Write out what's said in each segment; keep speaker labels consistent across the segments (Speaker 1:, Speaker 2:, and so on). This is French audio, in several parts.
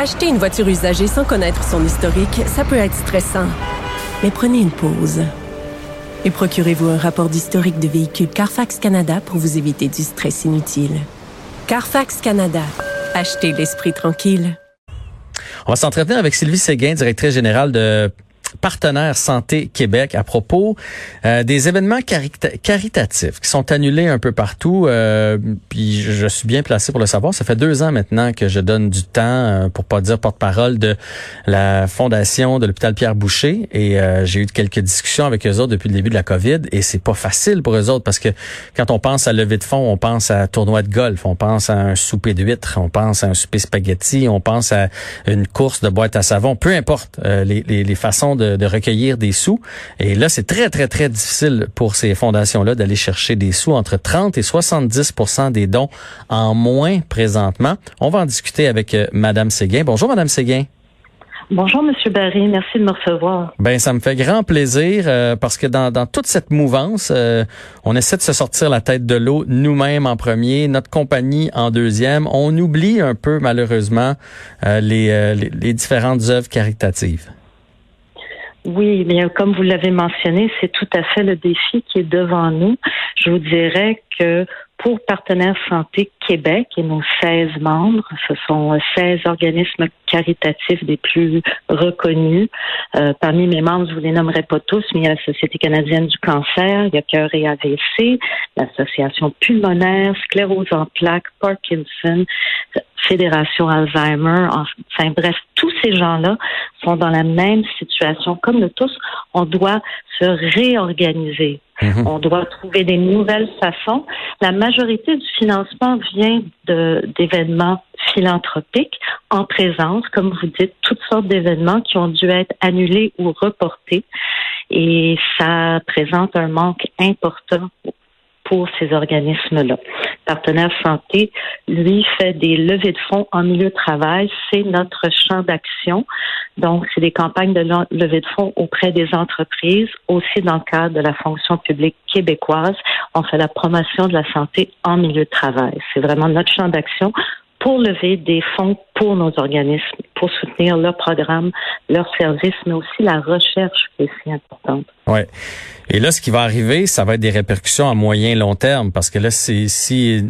Speaker 1: Acheter une voiture usagée sans connaître son historique, ça peut être stressant. Mais prenez une pause. Et procurez-vous un rapport d'historique de véhicule Carfax Canada pour vous éviter du stress inutile. Carfax Canada. Achetez l'esprit tranquille.
Speaker 2: On va s'entretenir avec Sylvie Séguin, directrice générale de partenaire Santé Québec à propos euh, des événements caritatifs qui sont annulés un peu partout. Euh, puis je, suis bien placé pour le savoir. Ça fait deux ans maintenant que je donne du temps, euh, pour pas dire porte-parole de la fondation de l'hôpital Pierre Boucher. Et euh, j'ai eu quelques discussions avec eux autres depuis le début de la COVID. Et c'est pas facile pour eux autres parce que quand on pense à lever de fonds, on pense à tournoi de golf, on pense à un souper d'huîtres, on pense à un souper spaghetti, on pense à une course de boîte à savon. Peu importe les, les, les façons de, recueillir des sous. Et là, c'est très, très, très difficile pour ces fondations-là d'aller chercher des sous entre 30 et 70% des dons en moins présentement. On va en discuter avec euh, Madame Séguin. Bonjour, Madame Séguin.
Speaker 3: Bonjour, Monsieur Barry. Merci de me recevoir.
Speaker 2: Ben, ça me fait grand plaisir euh, parce que dans, dans toute cette mouvance, euh, on essaie de se sortir la tête de l'eau nous-mêmes en premier, notre compagnie en deuxième. On oublie un peu malheureusement les, les, les différentes œuvres caritatives.
Speaker 3: Oui, bien comme vous l'avez mentionné, c'est tout à fait le défi qui est devant nous. Je vous dirais que pour Partenaires Santé Québec et nos 16 membres, ce sont 16 organismes caritatifs des plus reconnus. Euh, parmi mes membres, je vous les nommerai pas tous, mais il y a la Société canadienne du cancer, il y a Cœur et AVC, l'Association pulmonaire, sclérose en plaques, Parkinson, Fédération Alzheimer. Enfin bref, tous ces gens-là sont dans la même situation. Comme nous tous, on doit se réorganiser. Mhm. On doit trouver des nouvelles façons. La majorité du financement vient d'événements philanthropiques en présence, comme vous dites, toutes sortes d'événements qui ont dû être annulés ou reportés. Et ça présente un manque important pour ces organismes-là. Partenaire Santé, lui, fait des levées de fonds en milieu de travail. C'est notre champ d'action. Donc, c'est des campagnes de levée de fonds auprès des entreprises, aussi dans le cadre de la fonction publique québécoise. On fait la promotion de la santé en milieu de travail. C'est vraiment notre champ d'action pour lever des fonds pour nos organismes, pour soutenir leurs programmes, leurs services, mais aussi la recherche qui est si importante.
Speaker 2: Ouais. Et là, ce qui va arriver, ça va être des répercussions à moyen long terme, parce que là, c'est si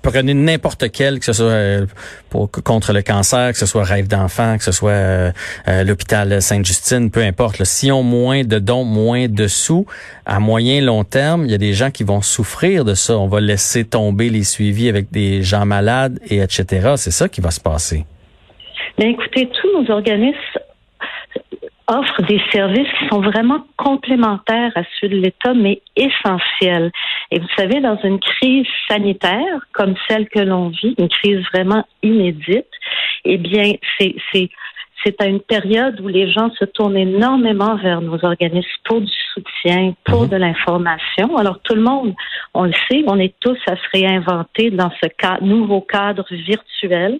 Speaker 2: prenez n'importe quel, que ce soit euh, contre le cancer, que ce soit rêve d'enfant, que ce soit euh, euh, l'hôpital Sainte-Justine, peu importe. Si on moins de dons, moins de sous, à moyen long terme, il y a des gens qui vont souffrir de ça. On va laisser tomber les suivis avec des gens malades et etc. C'est ça qui va se passer.
Speaker 3: Mais écoutez, tous nos organismes offre des services qui sont vraiment complémentaires à ceux de l'État, mais essentiels. Et vous savez, dans une crise sanitaire comme celle que l'on vit, une crise vraiment inédite, eh bien, c'est à une période où les gens se tournent énormément vers nos organismes pour du soutien, pour mhm. de l'information. Alors tout le monde, on le sait, on est tous à se réinventer dans ce nouveau cadre virtuel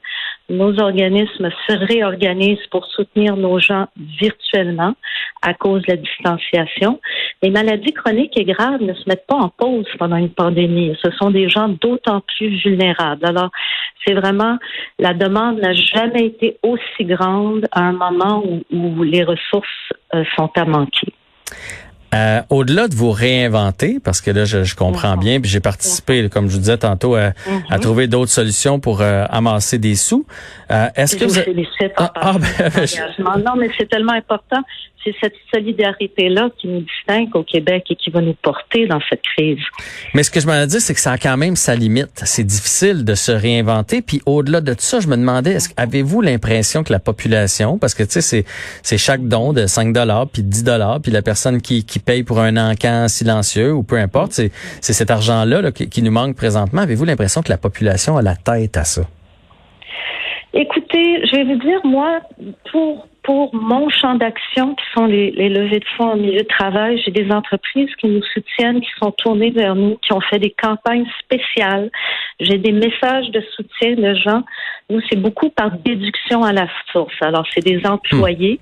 Speaker 3: nos organismes se réorganisent pour soutenir nos gens virtuellement à cause de la distanciation. Les maladies chroniques et graves ne se mettent pas en pause pendant une pandémie. Ce sont des gens d'autant plus vulnérables. Alors, c'est vraiment, la demande n'a jamais été aussi grande à un moment où, les ressources euh, sont à manquer.
Speaker 2: Euh, au-delà de vous réinventer, parce que là, je, comprends bien, puis j'ai participé, comme je vous disais tantôt, à, mhm. trouver d'autres solutions pour euh, amasser des sous.
Speaker 3: Euh, est-ce que vous... Ah, ah, ben, Non, mais c'est tellement important c'est cette solidarité-là qui nous distingue au Québec et qui va nous porter dans cette crise.
Speaker 2: Mais ce que je me dis, c'est que ça a quand même sa limite. C'est difficile de se réinventer. Puis au-delà de tout ça, je me demandais, est-ce avez-vous l'impression que la population, parce que tu sais, c'est, c'est chaque don de 5 dollars puis 10 dollars, puis la personne qui, qui paye pour un encan silencieux ou peu importe, c'est, c'est cet argent-là qui, qui nous manque présentement. Avez-vous l'impression que la population a la tête à ça?
Speaker 3: Écoutez, je vais vous dire, moi, pour pour mon champ d'action, qui sont les, les, levées de fonds en milieu de travail, j'ai des entreprises qui nous soutiennent, qui sont tournées vers nous, qui ont fait des campagnes spéciales. J'ai des messages de soutien de gens. Nous, c'est beaucoup par déduction à la source. Alors, c'est des employés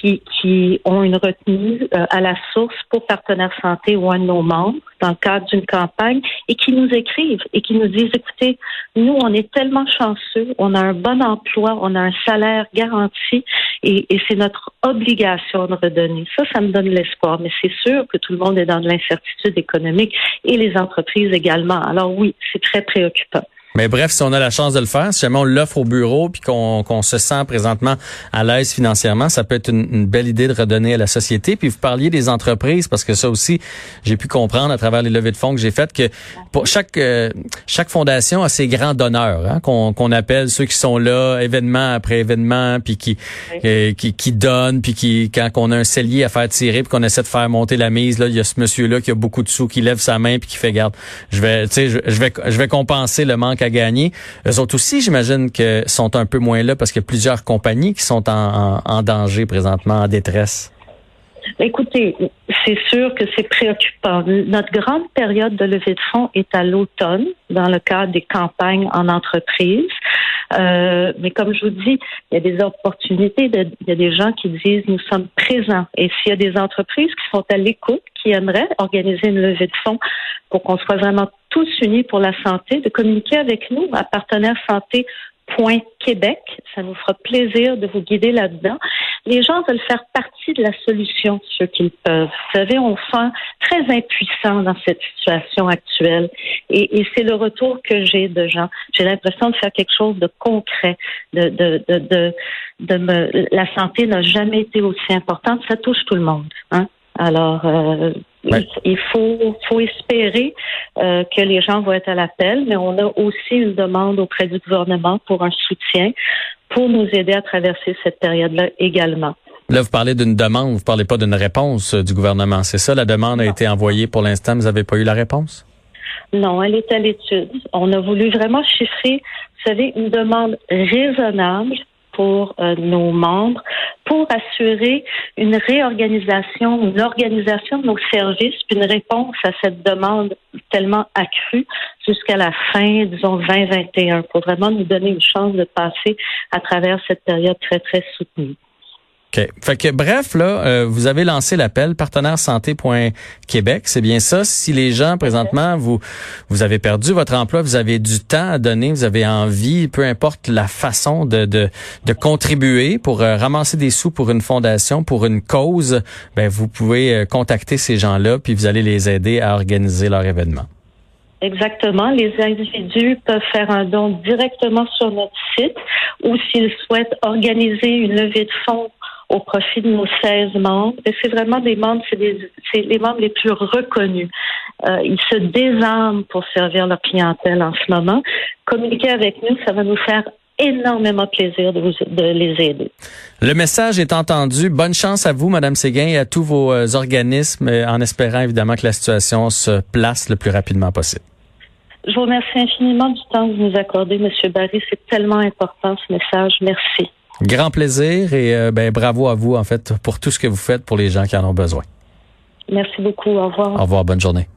Speaker 3: qui, qui ont une retenue euh, à la source pour Partenaires Santé ou un de nos membres dans le cadre d'une campagne et qui nous écrivent et qui nous disent, écoutez, nous, on est tellement chanceux, on a un bon emploi, on a un salaire garanti et, c'est notre obligation de redonner. Ça, ça me donne l'espoir, mais c'est sûr que tout le monde est dans de l'incertitude économique et les entreprises également. Alors oui, c'est très préoccupant.
Speaker 2: Mais bref, si on a la chance de le faire, si jamais on l'offre au bureau puis qu'on se sent présentement à l'aise financièrement, ça peut être une, belle idée de redonner à la société. Puis vous parliez des entreprises parce que ça aussi, j'ai pu comprendre à travers les levées de fonds que j'ai faites que pour chaque euh, chaque fondation a ses grands donneurs hein, qu'on appelle ceux qui sont là événement après événement puis qui, euh, qui qui donnent puis qui quand on a un cellier à faire tirer puis qu'on essaie de faire monter la mise là, il y a ce monsieur là qui a beaucoup de sous qui lève sa main puis qui fait garde, je vais tu sais je, je vais je vais compenser le manque à gagner. Eux autres aussi, j'imagine que sont un peu moins là parce qu'il y a plusieurs compagnies qui sont en, danger présentement, en détresse.
Speaker 3: Écoutez, c'est sûr que c'est préoccupant. Notre grande période de levée de fonds est à l'automne, dans le cadre des campagnes en entreprise. Euh, mais comme je vous dis, il y a des opportunités. il y a des gens qui disent nous sommes présents. Et s'il y a des entreprises qui sont à l'écoute, qui aimeraient organiser une levée de fonds pour qu'on soit vraiment tous unis pour la santé, de communiquer avec nous à partenaire santé Québec. Ça nous fera plaisir de vous guider là-dedans. Les gens veulent faire partie de la solution, ceux qu'ils peuvent. Vous savez, on sent très impuissant dans cette situation actuelle. Et, et c'est le retour que j'ai de gens. J'ai l'impression de faire quelque chose de concret. De, de, de, de, de me, la santé n'a jamais été aussi importante. Ça touche tout le monde. Hein? Alors, euh, il faut, faut espérer euh, que les gens vont être à l'appel, mais on a aussi une demande auprès du gouvernement pour un soutien pour nous aider à traverser cette période-là également.
Speaker 2: Là, vous parlez d'une demande, vous parlez pas d'une réponse euh, du gouvernement. C'est ça, la demande a été envoyée pour l'instant, vous n'avez pas eu la réponse?
Speaker 3: Non, elle est à l'étude. On a voulu vraiment chiffrer, vous savez, une demande raisonnable pour euh, nos membres pour assurer une réorganisation, une organisation de nos services, puis une réponse à cette demande tellement accrue jusqu'à la fin, disons, 2021, pour vraiment nous donner une chance de passer à travers cette période très, très soutenue.
Speaker 2: OK. Fait que bref, là, euh, vous avez lancé l'appel partenaire santé.québec, c'est bien ça. Si les gens présentement vous vous avez perdu votre emploi, vous avez du temps à donner, vous avez envie, peu importe la façon de de, de contribuer pour euh, ramasser des sous pour une fondation, pour une cause, ben vous pouvez euh, contacter ces gens-là puis vous allez les aider à organiser leur événement.
Speaker 3: Exactement. Les individus peuvent faire un don directement sur notre site ou s'ils souhaitent organiser une levée de fonds au profit de nos 16 membres. Et c'est vraiment des membres, c'est les membres les plus reconnus. Euh, ils se désarment pour servir leur clientèle en ce moment. Communiquer avec nous, ça va nous faire énormément plaisir de, vous, de les aider.
Speaker 2: Le message est entendu. Bonne chance à vous, Madame Séguin, et à tous vos euh, organismes, euh, en espérant évidemment que la situation se place le plus rapidement possible.
Speaker 3: Je vous remercie infiniment du temps que vous nous accordez, Monsieur Barry. C'est tellement important ce message. Merci.
Speaker 2: Grand plaisir et euh, ben, bravo à vous, en fait, pour tout ce que vous faites pour les gens qui en ont besoin.
Speaker 3: Merci beaucoup. Au revoir.
Speaker 2: Au revoir. Bonne journée.